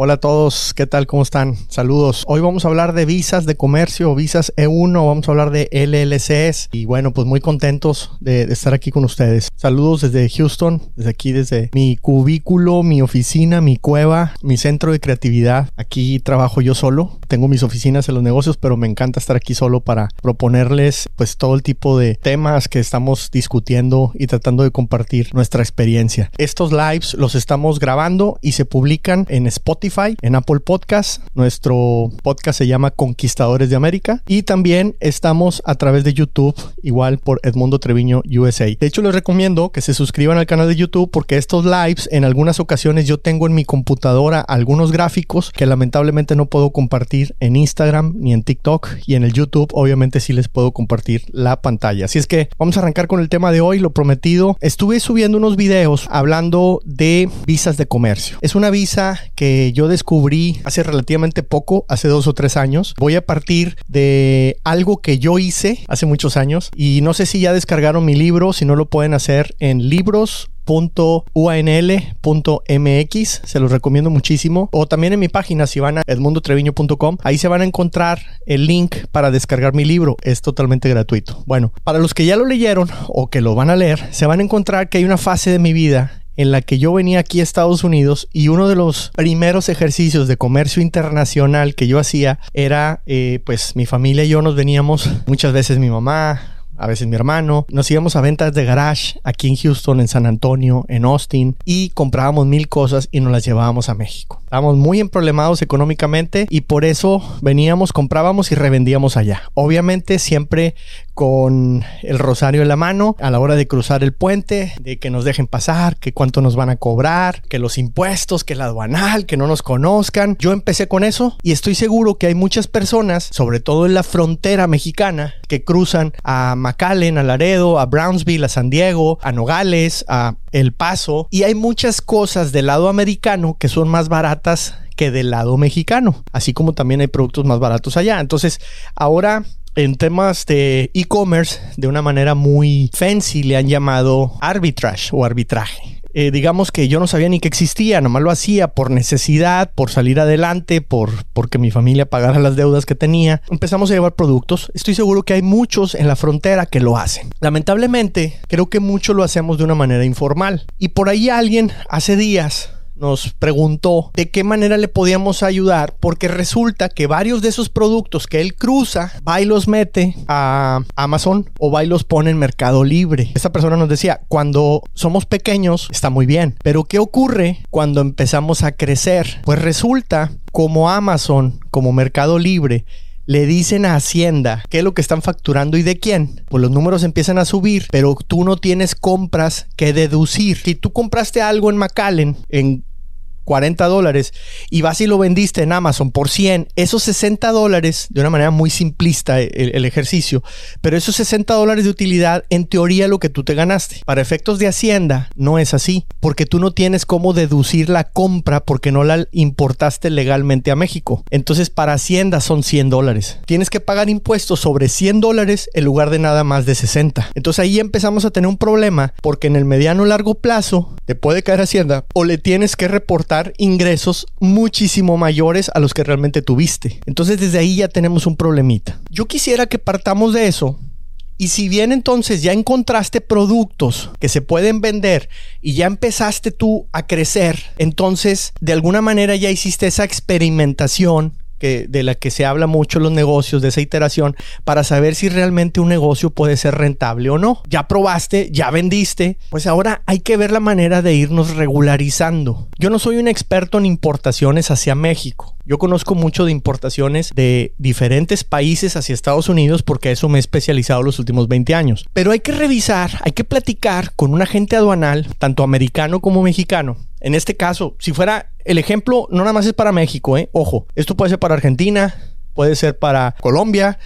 Hola a todos, ¿qué tal? ¿Cómo están? Saludos. Hoy vamos a hablar de visas de comercio, visas E1, vamos a hablar de LLCs y bueno, pues muy contentos de, estar aquí con ustedes. Saludos desde Houston, desde aquí, desde mi cubículo, mi oficina, mi cueva, mi centro de creatividad. Aquí trabajo yo solo, tengo mis oficinas en los negocios, pero me encanta estar aquí solo para proponerles pues todo el tipo de temas que estamos discutiendo y tratando de compartir nuestra experiencia. Estos lives los estamos grabando y se publican en Spotify en Apple Podcast. Nuestro podcast se llama Conquistadores de América. Y también estamos a través de YouTube, igual por Edmundo Treviño USA. De hecho, les recomiendo que se suscriban al canal de YouTube porque estos lives, en algunas ocasiones, yo tengo en mi computadora algunos gráficos que lamentablemente no puedo compartir en Instagram ni en TikTok. Y en el YouTube, obviamente, sí les puedo compartir la pantalla. Así es que vamos a arrancar con el tema de hoy, lo prometido. Estuve subiendo unos videos hablando de visas de comercio. Es una visa que yo descubrí hace relativamente poco, hace dos o tres años. Voy a partir de algo que yo hice hace muchos años y no sé si ya descargaron mi libro, si no lo pueden hacer en libros .unl.mx, se los recomiendo muchísimo. O también en mi página, si van a edmundotreviño.com, ahí se van a encontrar el link para descargar mi libro. Es totalmente gratuito. Bueno, para los que ya lo leyeron o que lo van a leer, se van a encontrar que hay una fase de mi vida en la que yo venía aquí a Estados Unidos y uno de los primeros ejercicios de comercio internacional que yo hacía era, eh, pues mi familia y yo nos veníamos, muchas veces mi mamá, a veces mi hermano. Nos íbamos a ventas de garage aquí en Houston, en San Antonio, en Austin y comprábamos mil cosas y nos las llevábamos a México. Estábamos muy emproblemados económicamente y por eso veníamos, comprábamos y revendíamos allá. Obviamente siempre con el rosario en la mano a la hora de cruzar el puente, de que nos dejen pasar, que cuánto nos van a cobrar, que los impuestos, que la aduanal, que no nos conozcan. Yo empecé con eso y estoy seguro que hay muchas personas, sobre todo en la frontera mexicana, que cruzan a McAllen, a Laredo, a Brownsville, a San Diego, a Nogales, a El Paso. Y hay muchas cosas del lado americano que son más baratas que del lado mexicano, así como también hay productos más baratos allá. Entonces, ahora en temas de e-commerce, de una manera muy fancy, le han llamado arbitrage o arbitraje. Eh, digamos que yo no sabía ni que existía, nomás lo hacía por necesidad, por salir adelante, por porque mi familia pagara las deudas que tenía. Empezamos a llevar productos. Estoy seguro que hay muchos en la frontera que lo hacen. Lamentablemente, creo que mucho lo hacemos de una manera informal. Y por ahí alguien hace días nos preguntó de qué manera le podíamos ayudar, porque resulta que varios de esos productos que él cruza, va y los mete a Amazon o va y los pone en Mercado Libre. Esta persona nos decía, cuando somos pequeños está muy bien, pero ¿qué ocurre cuando empezamos a crecer? Pues resulta como Amazon, como Mercado Libre, le dicen a Hacienda qué es lo que están facturando y de quién, pues los números empiezan a subir, pero tú no tienes compras que deducir. Si tú compraste algo en McAllen en 40 dólares y vas y lo vendiste en Amazon por 100, esos 60 dólares, de una manera muy simplista el, ejercicio, pero esos 60 dólares de utilidad, en teoría lo que tú te ganaste. Para efectos de Hacienda, no es así, porque tú no tienes cómo deducir la compra porque no la importaste legalmente a México. Entonces, para Hacienda son 100 dólares. Tienes que pagar impuestos sobre 100 dólares en lugar de nada más de 60. Entonces ahí empezamos a tener un problema porque en el mediano largo plazo te puede caer Hacienda o le tienes que reportar ingresos muchísimo mayores a los que realmente tuviste. Entonces desde ahí ya tenemos un problemita. Yo quisiera que partamos de eso y si bien entonces ya encontraste productos que se pueden vender y ya empezaste tú a crecer, entonces de alguna manera ya hiciste esa experimentación de la que se habla mucho los negocios, de esa iteración, para saber si realmente un negocio puede ser rentable o no. Ya probaste, ya vendiste, pues ahora hay que ver la manera de irnos regularizando. Yo no soy un experto en importaciones hacia México. Yo conozco mucho de importaciones de diferentes países hacia Estados Unidos porque eso me he especializado los últimos 20 años. Pero hay que revisar, hay que platicar con un agente aduanal, tanto americano como mexicano, en este caso, si fuera el ejemplo, no nada más es para México, ¿eh? Ojo, esto puede ser para Argentina, puede ser para Colombia,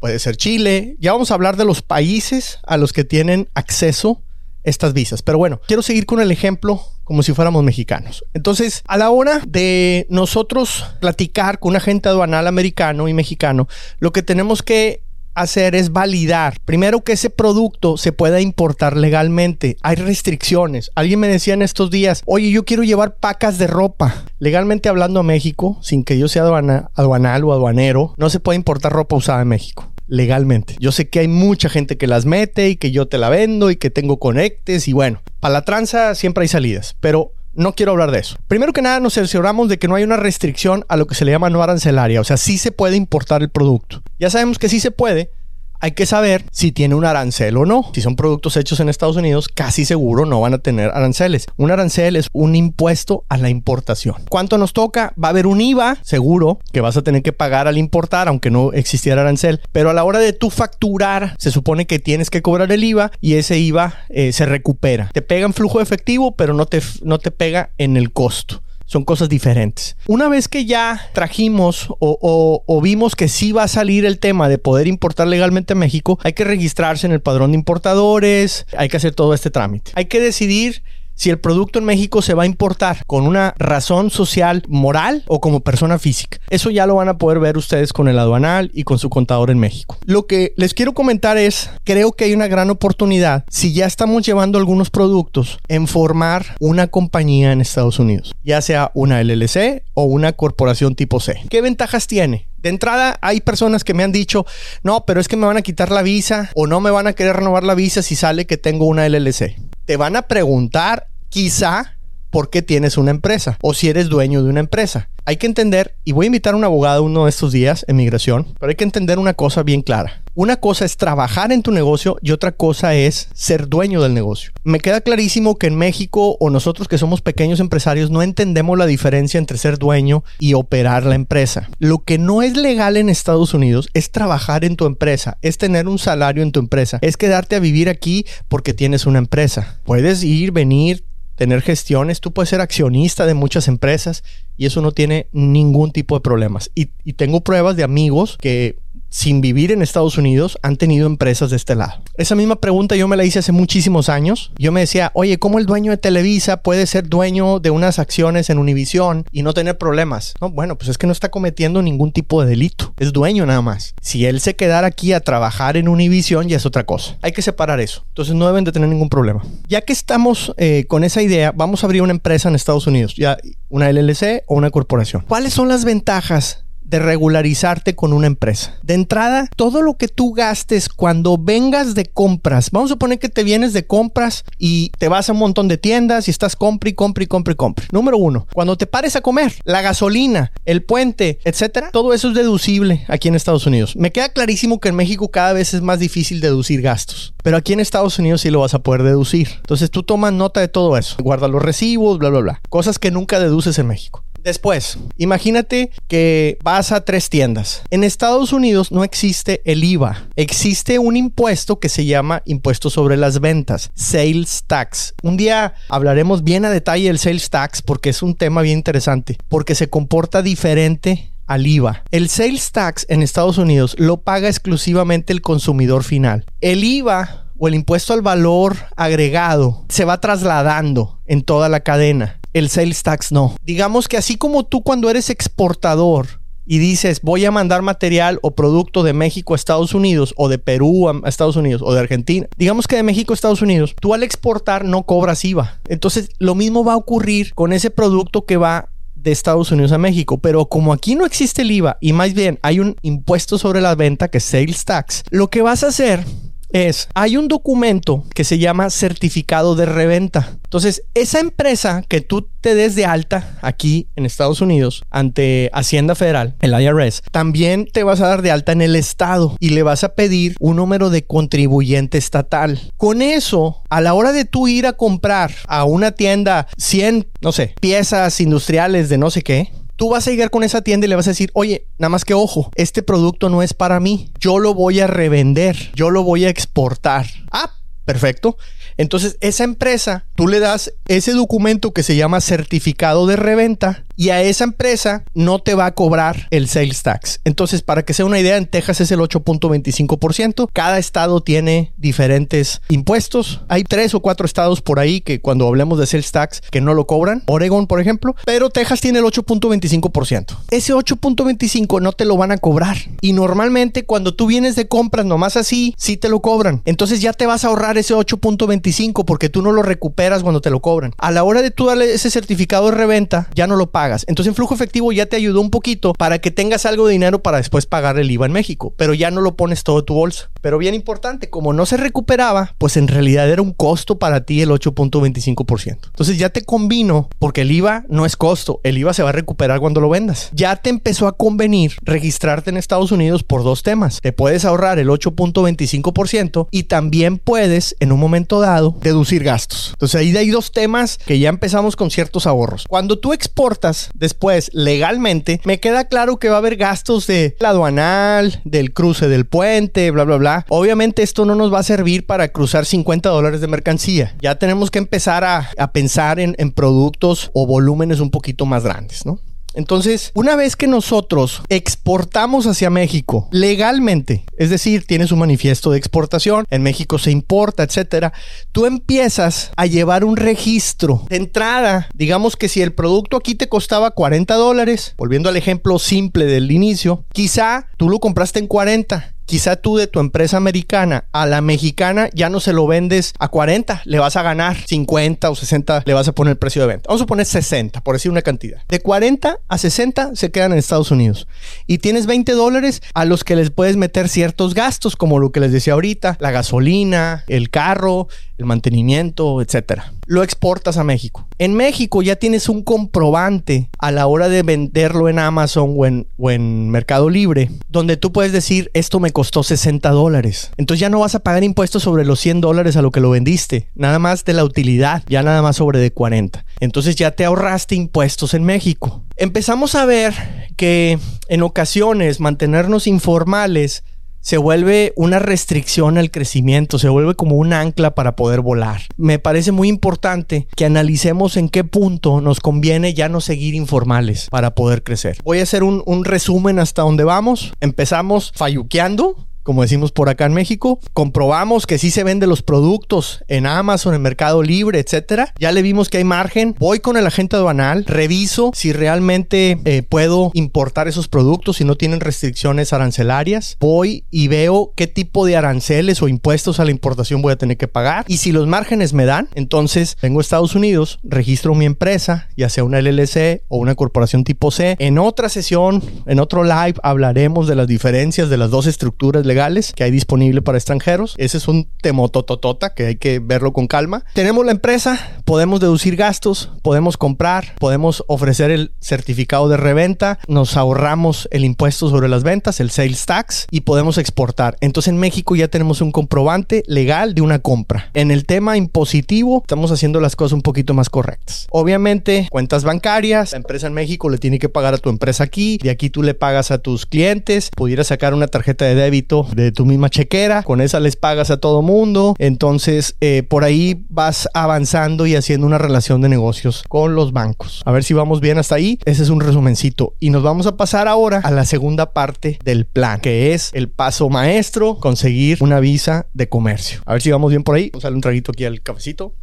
puede ser Chile. Ya vamos a hablar de los países a los que tienen acceso estas visas. Pero bueno, quiero seguir con el ejemplo como si fuéramos mexicanos. Entonces, a la hora de nosotros platicar con un agente aduanal americano y mexicano, lo que tenemos que hacer es validar, primero que ese producto se pueda importar legalmente. Hay restricciones. Alguien me decía en estos días, oye, yo quiero llevar pacas de ropa. Legalmente hablando a México, sin que yo sea aduanal o aduanero, no se puede importar ropa usada en México legalmente. Yo sé que hay mucha gente que las mete y que yo te la vendo y que tengo conectes y bueno, para la tranza siempre hay salidas, pero no quiero hablar de eso. Primero que nada, nos cercioramos de que no hay una restricción a lo que se le llama no arancelaria, o sea, sí se puede importar el producto. Ya sabemos que sí se puede, hay que saber si tiene un arancel o no. Si son productos hechos en Estados Unidos, casi seguro no van a tener aranceles. Un arancel es un impuesto a la importación. ¿Cuánto nos toca? Va a haber un IVA, seguro, que vas a tener que pagar al importar, aunque no existiera arancel. Pero a la hora de tu facturar, se supone que tienes que cobrar el IVA y ese IVA eh, se recupera. Te pega en flujo efectivo, pero no te, no te pega en el costo son cosas diferentes. Una vez que ya trajimos o, vimos que sí va a salir el tema de poder importar legalmente a México, hay que registrarse en el padrón de importadores, hay que hacer todo este trámite. Hay que decidir si el producto en México se va a importar con una razón social, moral o como persona física. Eso ya lo van a poder ver ustedes con el aduanal y con su contador en México. Lo que les quiero comentar es, creo que hay una gran oportunidad, si ya estamos llevando algunos productos, en formar una compañía en Estados Unidos, ya sea una LLC o una corporación tipo C. ¿Qué ventajas tiene? De entrada, hay personas que me han dicho, no, pero es que me van a quitar la visa o no me van a querer renovar la visa si sale que tengo una LLC te van a preguntar quizá por qué tienes una empresa o si eres dueño de una empresa. Hay que entender, y voy a invitar a un abogado uno de estos días en migración, pero hay que entender una cosa bien clara. Una cosa es trabajar en tu negocio y otra cosa es ser dueño del negocio. Me queda clarísimo que en México o nosotros que somos pequeños empresarios no entendemos la diferencia entre ser dueño y operar la empresa. Lo que no es legal en Estados Unidos es trabajar en tu empresa, es tener un salario en tu empresa, es quedarte a vivir aquí porque tienes una empresa. Puedes ir, venir, tener gestiones, tú puedes ser accionista de muchas empresas y eso no tiene ningún tipo de problemas. Y, tengo pruebas de amigos que sin vivir en Estados Unidos han tenido empresas de este lado? Esa misma pregunta yo me la hice hace muchísimos años. Yo me decía, oye, ¿cómo el dueño de Televisa puede ser dueño de unas acciones en Univision y no tener problemas? No, bueno, pues es que no está cometiendo ningún tipo de delito. Es dueño nada más. Si él se quedara aquí a trabajar en Univision ya es otra cosa. Hay que separar eso. Entonces no deben de tener ningún problema. Ya que estamos eh, con esa idea, vamos a abrir una empresa en Estados Unidos, ya una LLC o una corporación. ¿Cuáles son las ventajas de regularizarte con una empresa. De entrada, todo lo que tú gastes cuando vengas de compras, vamos a suponer que te vienes de compras y te vas a un montón de tiendas y estás compra y compra y compra y compra. Número uno, cuando te pares a comer, la gasolina, el puente, etcétera, todo eso es deducible aquí en Estados Unidos. Me queda clarísimo que en México cada vez es más difícil deducir gastos, pero aquí en Estados Unidos sí lo vas a poder deducir. Entonces tú tomas nota de todo eso, guarda los recibos, bla, bla, bla. Cosas que nunca deduces en México. Después, imagínate que vas a tres tiendas. En Estados Unidos no existe el IVA. Existe un impuesto que se llama impuesto sobre las ventas, sales tax. Un día hablaremos bien a detalle del sales tax porque es un tema bien interesante, porque se comporta diferente al IVA. El sales tax en Estados Unidos lo paga exclusivamente el consumidor final. El IVA o el impuesto al valor agregado se va trasladando en toda la cadena. El sales tax no. Digamos que así como tú cuando eres exportador y dices voy a mandar material o producto de México a Estados Unidos o de Perú a Estados Unidos o de Argentina, digamos que de México a Estados Unidos, tú al exportar no cobras IVA. Entonces lo mismo va a ocurrir con ese producto que va de Estados Unidos a México, pero como aquí no existe el IVA y más bien hay un impuesto sobre la venta que es sales tax, lo que vas a hacer es, hay un documento que se llama certificado de reventa. Entonces, esa empresa que tú te des de alta aquí en Estados Unidos ante Hacienda Federal, el IRS, también te vas a dar de alta en el estado y le vas a pedir un número de contribuyente estatal. Con eso, a la hora de tú ir a comprar a una tienda 100, no sé, piezas industriales de no sé qué, Tú vas a llegar con esa tienda y le vas a decir, oye, nada más que ojo, este producto no es para mí, yo lo voy a revender, yo lo voy a exportar. Ah, Perfecto. Entonces, esa empresa, tú le das ese documento que se llama certificado de reventa y a esa empresa no te va a cobrar el sales tax. Entonces, para que sea una idea, en Texas es el 8.25%. Cada estado tiene diferentes impuestos. Hay tres o cuatro estados por ahí que cuando hablemos de sales tax que no lo cobran. Oregon, por ejemplo. Pero Texas tiene el 8.25%. Ese 8.25 no te lo van a cobrar. Y normalmente cuando tú vienes de compras nomás así, sí te lo cobran. Entonces ya te vas a ahorrar ese 8.25 porque tú no lo recuperas cuando te lo cobran. A la hora de tú darle ese certificado de reventa, ya no lo pagas entonces en flujo efectivo ya te ayudó un poquito para que tengas algo de dinero para después pagar el IVA en México, pero ya no lo pones todo tu bolsa. Pero bien importante, como no se recuperaba, pues en realidad era un costo para ti el 8.25%. Entonces ya te convino porque el IVA no es costo, el IVA se va a recuperar cuando lo vendas. Ya te empezó a convenir registrarte en Estados Unidos por dos temas. Te puedes ahorrar el 8.25% y también puedes en un momento dado deducir gastos. Entonces ahí hay dos temas que ya empezamos con ciertos ahorros. Cuando tú exportas después legalmente, me queda claro que va a haber gastos de la aduanal, del cruce del puente, bla, bla, bla. Obviamente esto no nos va a servir para cruzar 50 dólares de mercancía. Ya tenemos que empezar a, pensar en, en productos o volúmenes un poquito más grandes, ¿no? Entonces, una vez que nosotros exportamos hacia México legalmente, es decir, tienes un manifiesto de exportación, en México se importa, etcétera, tú empiezas a llevar un registro de entrada. Digamos que si el producto aquí te costaba 40 dólares, volviendo al ejemplo simple del inicio, quizá tú lo compraste en 40 quizá tú de tu empresa americana a la mexicana ya no se lo vendes a 40, le vas a ganar 50 o 60, le vas a poner el precio de venta. Vamos a poner 60, por decir una cantidad. De 40 a 60 se quedan en Estados Unidos. Y tienes 20 dólares a los que les puedes meter ciertos gastos, como lo que les decía ahorita, la gasolina, el carro, el mantenimiento, etcétera. Lo exportas a México. En México ya tienes un comprobante a la hora de venderlo en Amazon o en, Mercado Libre, donde tú puedes decir, esto me costó 60 dólares. Entonces ya no vas a pagar impuestos sobre los 100 dólares a lo que lo vendiste, nada más de la utilidad, ya nada más sobre de 40. Entonces ya te ahorraste impuestos en México. Empezamos a ver que en ocasiones mantenernos informales se vuelve una restricción al crecimiento, se vuelve como un ancla para poder volar. Me parece muy importante que analicemos en qué punto nos conviene ya no seguir informales para poder crecer. Voy a hacer un, un resumen hasta donde vamos. Empezamos falluqueando, como decimos por acá en México. Comprobamos que sí se venden los productos en Amazon, en Mercado Libre, etcétera. Ya le vimos que hay margen. Voy con el agente aduanal, reviso si realmente eh, puedo importar esos productos, si no tienen restricciones arancelarias. Voy y veo qué tipo de aranceles o impuestos a la importación voy a tener que pagar. Y si los márgenes me dan, entonces vengo a Estados Unidos, registro mi empresa, ya sea una LLC o una corporación tipo C. En otra sesión, en otro live, hablaremos de las diferencias de las dos estructuras legales que hay disponible para extranjeros. Ese es un temotototota que hay que verlo con calma. Tenemos la empresa, podemos deducir gastos, podemos comprar, podemos ofrecer el certificado de reventa, nos ahorramos el impuesto sobre las ventas, el sales tax y podemos exportar. Entonces en México ya tenemos un comprobante legal de una compra. En el tema impositivo estamos haciendo las cosas un poquito más correctas. Obviamente cuentas bancarias, la empresa en México le tiene que pagar a tu empresa aquí, de aquí tú le pagas a tus clientes, pudiera sacar una tarjeta de débito de tu misma chequera, con esa les pagas a todo mundo, entonces eh, por ahí vas avanzando y haciendo una relación de negocios con los bancos. A ver si vamos bien hasta ahí. Ese es un resumencito y nos vamos a pasar ahora a la segunda parte del plan, que es el paso maestro, conseguir una visa de comercio. A ver si vamos bien por ahí. Vamos a darle un traguito aquí al cafecito.